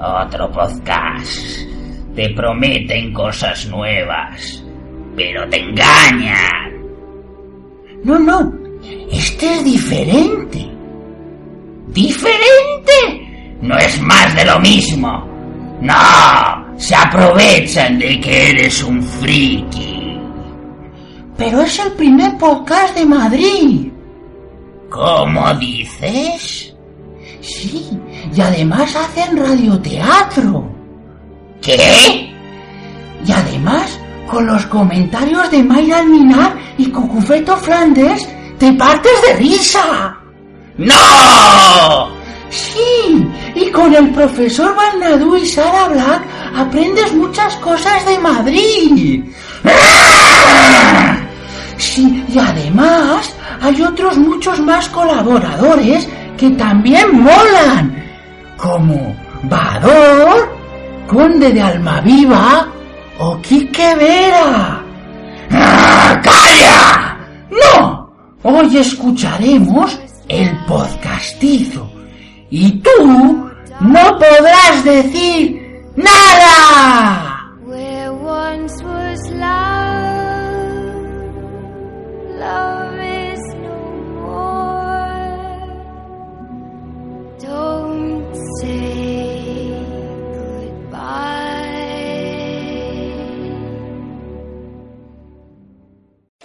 Otro podcast. Te prometen cosas nuevas, pero te engañan. No, no, este es diferente. ¿Diferente? No es más de lo mismo. No, se aprovechan de que eres un friki. Pero es el primer podcast de Madrid. ¿Cómo dices? Sí, y además hacen radioteatro. ¿Qué? Y además, con los comentarios de Mayra Alminar y Cucufeto Flandes, te partes de risa. ¡No! Sí, y con el profesor Barnadú y Sara Black aprendes muchas cosas de Madrid. Sí, y además hay otros muchos más colaboradores que también molan, como Vador, Conde de Almaviva o Quique Vera. ¡Ah, ¡Calla! ¡No! Hoy escucharemos el podcastizo y tú no podrás decir nada.